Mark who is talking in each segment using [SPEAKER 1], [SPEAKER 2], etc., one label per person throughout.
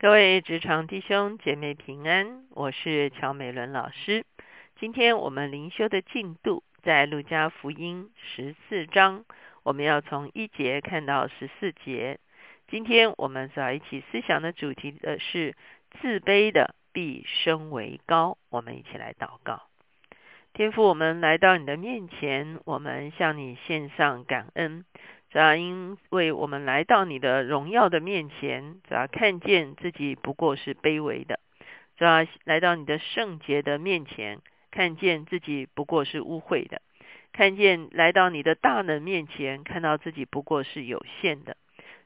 [SPEAKER 1] 各位职场弟兄姐妹平安，我是乔美伦老师。今天我们灵修的进度在路加福音十四章，我们要从一节看到十四节。今天我们所要一起思想的主题的是自卑的必升为高。我们一起来祷告，天父，我们来到你的面前，我们向你献上感恩。主要因为我们来到你的荣耀的面前，主要看见自己不过是卑微的；主要来到你的圣洁的面前，看见自己不过是污秽的；看见来到你的大能面前，看到自己不过是有限的。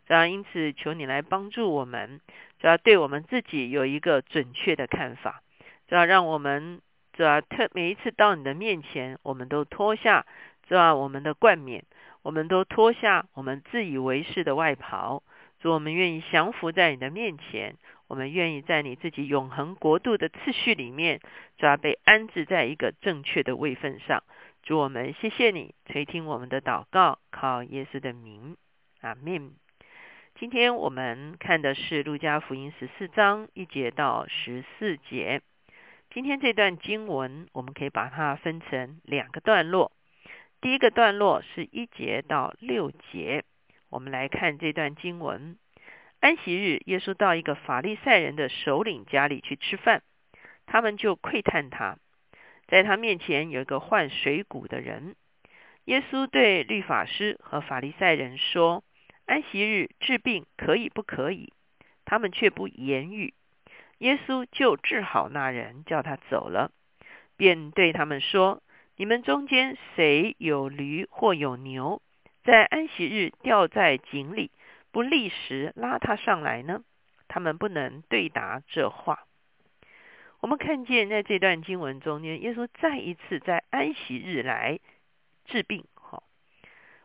[SPEAKER 1] 主要因此，求你来帮助我们，主要对我们自己有一个准确的看法，主要让我们主要特每一次到你的面前，我们都脱下主要我们的冠冕。我们都脱下我们自以为是的外袍，主，我们愿意降服在你的面前，我们愿意在你自己永恒国度的次序里面，主要被安置在一个正确的位份上。主，我们谢谢你垂听我们的祷告，靠耶稣的名，阿门。今天我们看的是路加福音十四章一节到十四节。今天这段经文，我们可以把它分成两个段落。第一个段落是一节到六节，我们来看这段经文。安息日，耶稣到一个法利赛人的首领家里去吃饭，他们就窥探他，在他面前有一个患水谷的人。耶稣对律法师和法利赛人说：“安息日治病可以不可以？”他们却不言语。耶稣就治好那人，叫他走了，便对他们说。你们中间谁有驴或有牛，在安息日掉在井里，不立时拉他上来呢？他们不能对答这话。我们看见在这段经文中间，耶稣再一次在安息日来治病。哈，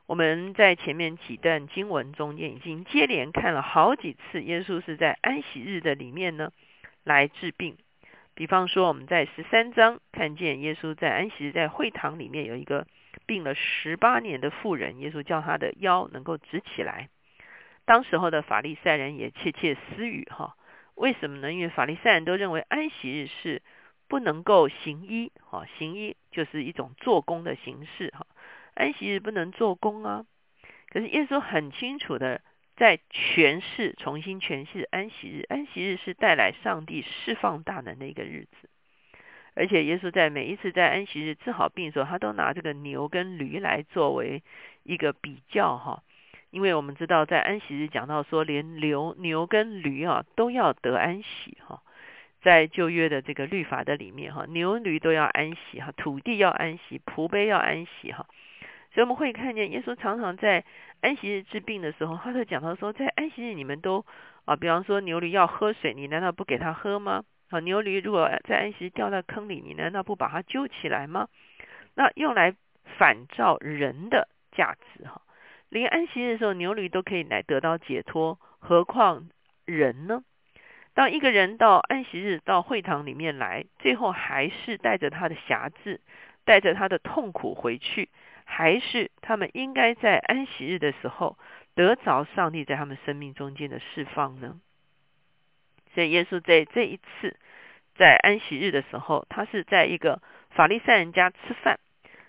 [SPEAKER 1] 我们在前面几段经文中间已经接连看了好几次，耶稣是在安息日的里面呢来治病。比方说，我们在十三章看见耶稣在安息日在会堂里面有一个病了十八年的妇人，耶稣叫他的腰能够直起来。当时候的法利赛人也窃窃私语哈，为什么呢？因为法利赛人都认为安息日是不能够行医哈，行医就是一种做工的形式哈，安息日不能做工啊。可是耶稣很清楚的。在诠释重新诠释安息日，安息日是带来上帝释放大能的一个日子。而且耶稣在每一次在安息日治好病的时候，他都拿这个牛跟驴来作为一个比较哈。因为我们知道在安息日讲到说，连牛牛跟驴啊都要得安息哈。在旧约的这个律法的里面哈，牛驴都要安息哈，土地要安息，仆卑要安息哈。所以我们会看见耶稣常常在安息日治病的时候，他就讲到说，在安息日你们都啊，比方说牛驴要喝水，你难道不给他喝吗？啊，牛驴如果在安息日掉到坑里，你难道不把它揪起来吗？那用来反照人的价值哈，连安息日的时候牛驴都可以来得到解脱，何况人呢？当一个人到安息日到会堂里面来，最后还是带着他的瑕疵，带着他的痛苦回去。还是他们应该在安息日的时候得着上帝在他们生命中间的释放呢？所以耶稣在这一次在安息日的时候，他是在一个法利赛人家吃饭，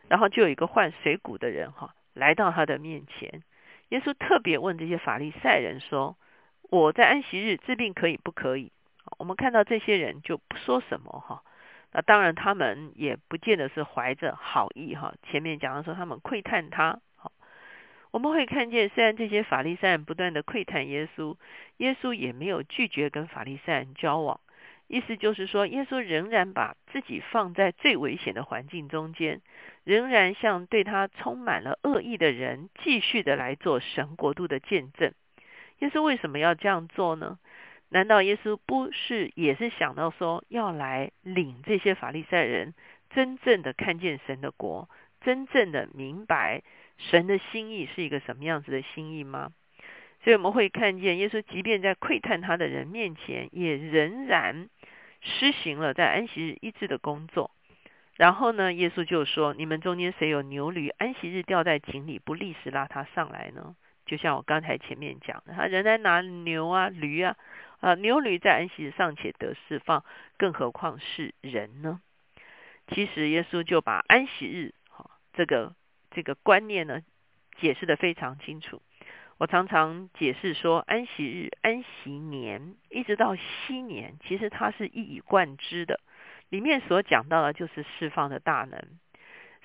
[SPEAKER 1] 然后就有一个患水谷的人哈来到他的面前。耶稣特别问这些法利赛人说：“我在安息日治病可以不可以？”我们看到这些人就不说什么哈。那当然，他们也不见得是怀着好意哈。前面讲的说他们窥探他，好，我们会看见，虽然这些法利赛人不断的窥探耶稣，耶稣也没有拒绝跟法利赛人交往。意思就是说，耶稣仍然把自己放在最危险的环境中间，仍然向对他充满了恶意的人继续的来做神国度的见证。耶稣为什么要这样做呢？难道耶稣不是也是想到说要来领这些法利赛人真正的看见神的国，真正的明白神的心意是一个什么样子的心意吗？所以我们会看见耶稣即便在窥探他的人面前，也仍然施行了在安息日医治的工作。然后呢，耶稣就说：“你们中间谁有牛驴，安息日掉在井里，不立时拉他上来呢？”就像我刚才前面讲的，他仍然拿牛啊、驴啊，啊牛驴在安息日尚且得释放，更何况是人呢？其实耶稣就把安息日哈这个这个观念呢解释的非常清楚。我常常解释说，安息日、安息年一直到西年，其实它是一以贯之的。里面所讲到的就是释放的大能。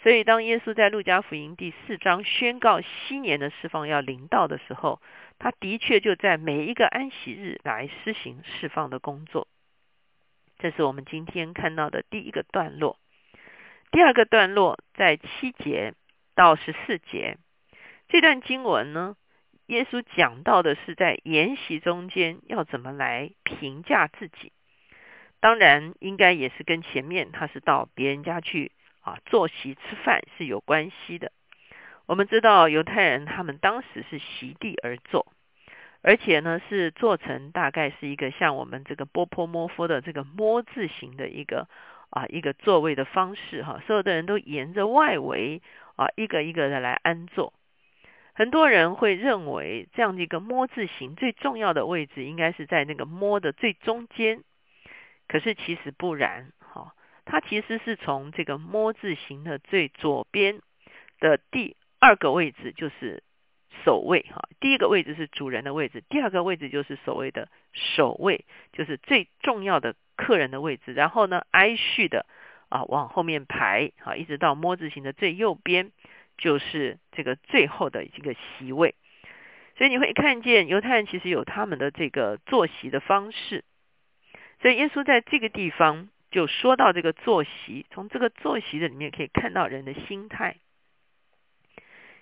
[SPEAKER 1] 所以，当耶稣在路加福音第四章宣告西年的释放要临到的时候，他的确就在每一个安息日来施行释放的工作。这是我们今天看到的第一个段落。第二个段落在七节到十四节，这段经文呢，耶稣讲到的是在筵席中间要怎么来评价自己。当然，应该也是跟前面他是到别人家去。啊，坐席吃饭是有关系的。我们知道犹太人他们当时是席地而坐，而且呢是做成大概是一个像我们这个波波摩夫的这个“摸”字形的一个啊一个座位的方式哈。所有的人都沿着外围啊一个一个的来安坐。很多人会认为这样的一个“摸”字形最重要的位置应该是在那个“摸”的最中间，可是其实不然。它其实是从这个“摸”字形的最左边的第二个位置，就是首位哈。第一个位置是主人的位置，第二个位置就是所谓的首位，就是最重要的客人的位置。然后呢，挨序的啊往后面排啊，一直到“摸”字形的最右边，就是这个最后的一个席位。所以你会看见犹太人其实有他们的这个坐席的方式。所以耶稣在这个地方。就说到这个坐席，从这个坐席的里面可以看到人的心态。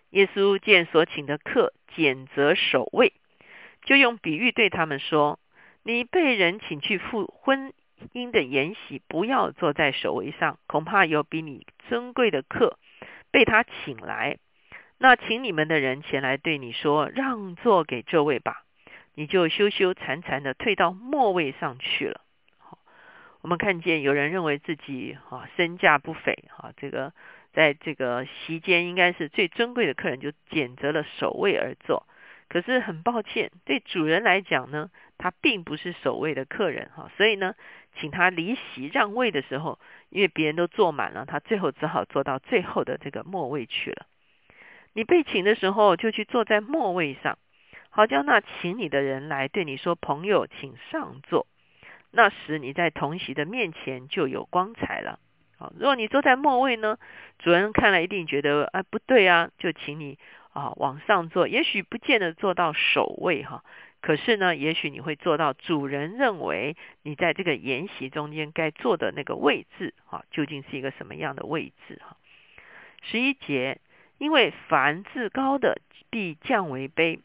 [SPEAKER 1] 耶稣见所请的客拣择守卫，就用比喻对他们说：“你被人请去赴婚姻的筵席，不要坐在首位上，恐怕有比你尊贵的客被他请来。那请你们的人前来对你说：让座给这位吧，你就羞羞惭惭的退到末位上去了。”我们看见有人认为自己啊身价不菲哈，这个在这个席间应该是最尊贵的客人，就拣择了首位而坐。可是很抱歉，对主人来讲呢，他并不是首位的客人哈，所以呢，请他离席让位的时候，因为别人都坐满了，他最后只好坐到最后的这个末位去了。你被请的时候，就去坐在末位上，好叫那请你的人来对你说：“朋友，请上座。”那时你在同席的面前就有光彩了。好，如果你坐在末位呢，主人看了一定觉得哎不对啊，就请你啊往上坐。也许不见得坐到首位哈，可是呢，也许你会坐到主人认为你在这个筵席中间该坐的那个位置哈，究竟是一个什么样的位置哈？十一节，因为凡自高的必降为卑，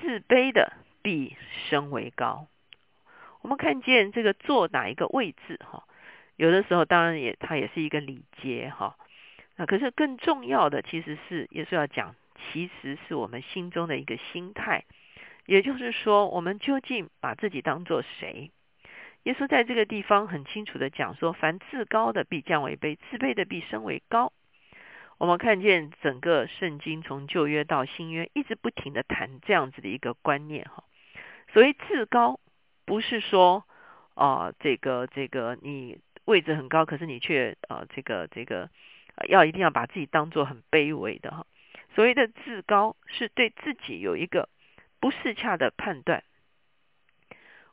[SPEAKER 1] 自卑的必升为高。我们看见这个坐哪一个位置哈，有的时候当然也它也是一个礼节哈，那可是更重要的其实是耶稣要讲，其实是我们心中的一个心态，也就是说我们究竟把自己当做谁？耶稣在这个地方很清楚的讲说，凡自高的必降为卑，自卑的必升为高。我们看见整个圣经从旧约到新约一直不停的谈这样子的一个观念哈，所谓自高。不是说，啊，这个这个你位置很高，可是你却啊，这个这个要一定要把自己当做很卑微的哈。所谓的自高，是对自己有一个不适恰的判断。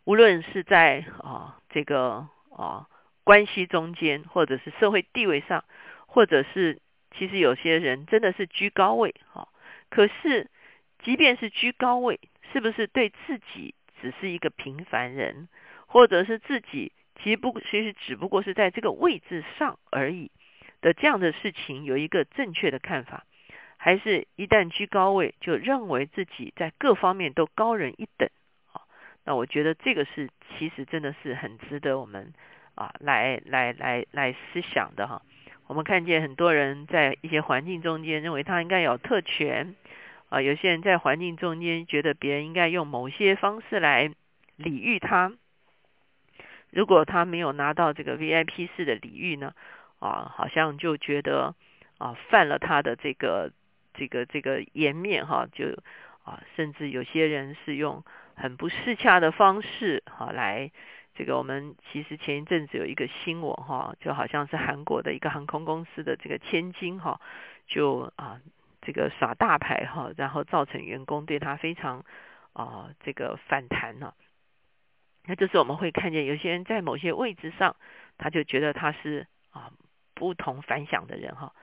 [SPEAKER 1] 无论是在啊这个啊关系中间，或者是社会地位上，或者是其实有些人真的是居高位哈。可是即便是居高位，是不是对自己？只是一个平凡人，或者是自己其实不，其实只不过是在这个位置上而已的这样的事情，有一个正确的看法，还是一旦居高位，就认为自己在各方面都高人一等啊？那我觉得这个是其实真的是很值得我们啊来来来来思想的哈。我们看见很多人在一些环境中间认为他应该有特权。啊，有些人在环境中间觉得别人应该用某些方式来礼遇他，如果他没有拿到这个 VIP 式的礼遇呢，啊，好像就觉得啊犯了他的这个这个这个颜面哈，就啊，甚至有些人是用很不适恰的方式哈来。这个我们其实前一阵子有一个新闻哈，就好像是韩国的一个航空公司的这个千金哈，就啊这个耍大牌哈，然后造成员工对他非常啊这个反弹呢。那就是我们会看见有些人在某些位置上，他就觉得他是啊不同凡响的人哈。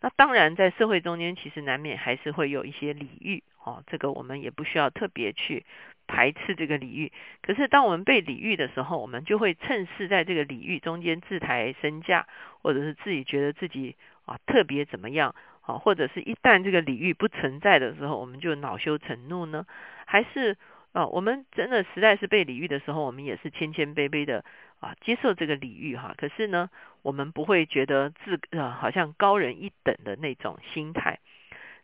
[SPEAKER 1] 那当然在社会中间，其实难免还是会有一些礼遇哦，这个我们也不需要特别去。排斥这个礼遇，可是当我们被礼遇的时候，我们就会趁势在这个礼遇中间自抬身价，或者是自己觉得自己啊特别怎么样啊，或者是一旦这个礼遇不存在的时候，我们就恼羞成怒呢？还是啊，我们真的实在是被礼遇的时候，我们也是谦谦卑卑的啊接受这个礼遇哈？可是呢，我们不会觉得自呃好像高人一等的那种心态。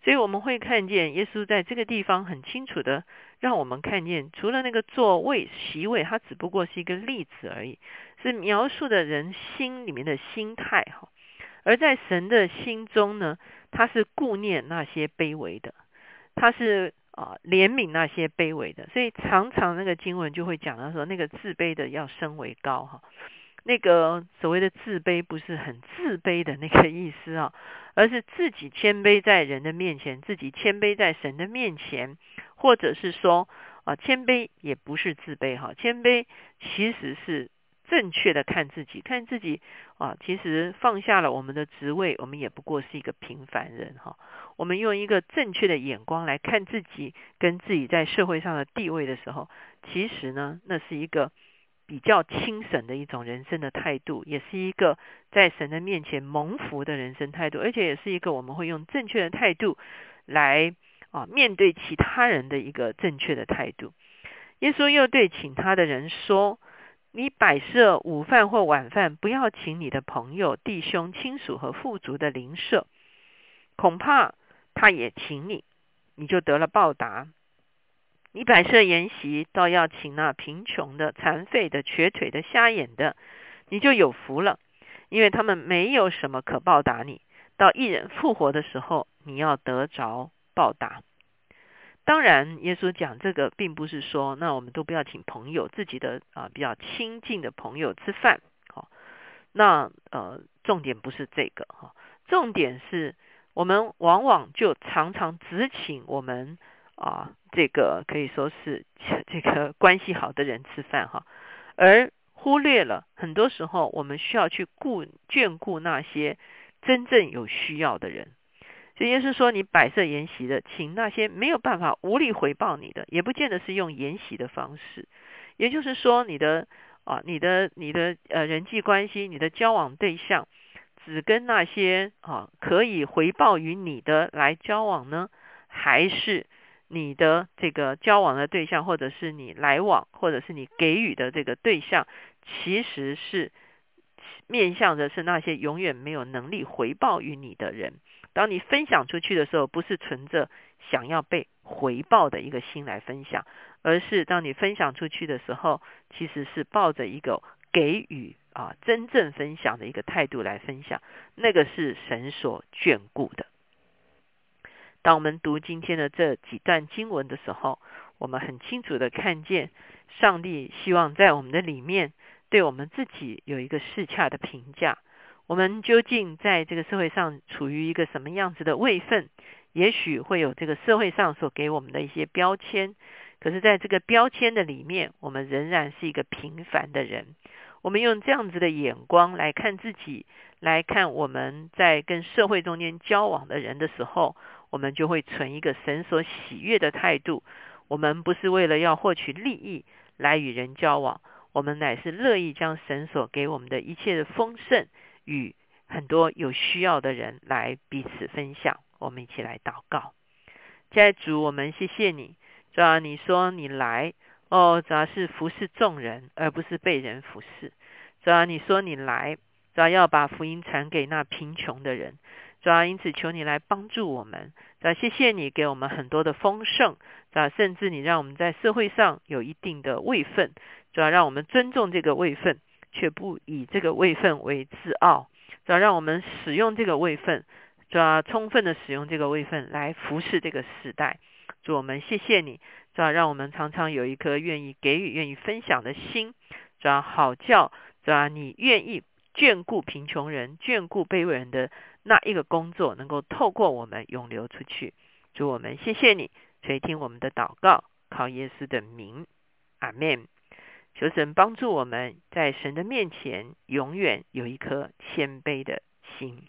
[SPEAKER 1] 所以我们会看见耶稣在这个地方很清楚的让我们看见，除了那个座位席位，它只不过是一个例子而已，是描述的人心里面的心态哈。而在神的心中呢，他是顾念那些卑微的，他是啊怜悯那些卑微的，所以常常那个经文就会讲到说，那个自卑的要升为高哈。那个所谓的自卑，不是很自卑的那个意思啊，而是自己谦卑在人的面前，自己谦卑在神的面前，或者是说啊，谦卑也不是自卑哈，谦卑其实是正确的看自己，看自己啊，其实放下了我们的职位，我们也不过是一个平凡人哈。我们用一个正确的眼光来看自己跟自己在社会上的地位的时候，其实呢，那是一个。比较轻省的一种人生的态度，也是一个在神的面前蒙福的人生态度，而且也是一个我们会用正确的态度来啊面对其他人的一个正确的态度。耶稣又对请他的人说：“你摆设午饭或晚饭，不要请你的朋友、弟兄、亲属和富足的邻舍，恐怕他也请你，你就得了报答。”你摆设筵席，倒要请那贫穷的、残废的、瘸腿的、瞎眼的，你就有福了，因为他们没有什么可报答你。到一人复活的时候，你要得着报答。当然，耶稣讲这个，并不是说那我们都不要请朋友、自己的啊比较亲近的朋友吃饭。好，那呃重点不是这个哈，重点是我们往往就常常只请我们。啊，这个可以说是这个关系好的人吃饭哈，而忽略了很多时候我们需要去顾眷顾那些真正有需要的人。所以耶稣说，你摆设筵席的，请那些没有办法无力回报你的，也不见得是用筵席的方式。也就是说，你的啊，你的你的呃人际关系，你的交往对象，只跟那些啊可以回报于你的来交往呢，还是？你的这个交往的对象，或者是你来往，或者是你给予的这个对象，其实是面向的是那些永远没有能力回报于你的人。当你分享出去的时候，不是存着想要被回报的一个心来分享，而是当你分享出去的时候，其实是抱着一个给予啊真正分享的一个态度来分享，那个是神所眷顾的。当我们读今天的这几段经文的时候，我们很清楚的看见，上帝希望在我们的里面对我们自己有一个适恰的评价。我们究竟在这个社会上处于一个什么样子的位分？也许会有这个社会上所给我们的一些标签，可是在这个标签的里面，我们仍然是一个平凡的人。我们用这样子的眼光来看自己，来看我们在跟社会中间交往的人的时候。我们就会存一个神所喜悦的态度。我们不是为了要获取利益来与人交往，我们乃是乐意将神所给我们的一切的丰盛与很多有需要的人来彼此分享。我们一起来祷告，在主，我们谢谢你。主要你说你来哦，主要是服侍众人，而不是被人服侍。主要你说你来，主要要把福音传给那贫穷的人。主要因此求你来帮助我们，主要谢谢你给我们很多的丰盛，主要甚至你让我们在社会上有一定的位分，主要让我们尊重这个位分，却不以这个位分为自傲，主要让我们使用这个位分，主要充分的使用这个位分来服侍这个时代，主我们谢谢你，主要让我们常常有一颗愿意给予、愿意分享的心，主要好叫，主要你愿意眷顾贫穷人、眷顾卑微人的那一个工作，能够透过我们涌流出去。主我们谢谢你，垂听我们的祷告，靠耶稣的名，阿门。求神帮助我们在神的面前永远有一颗谦卑的心。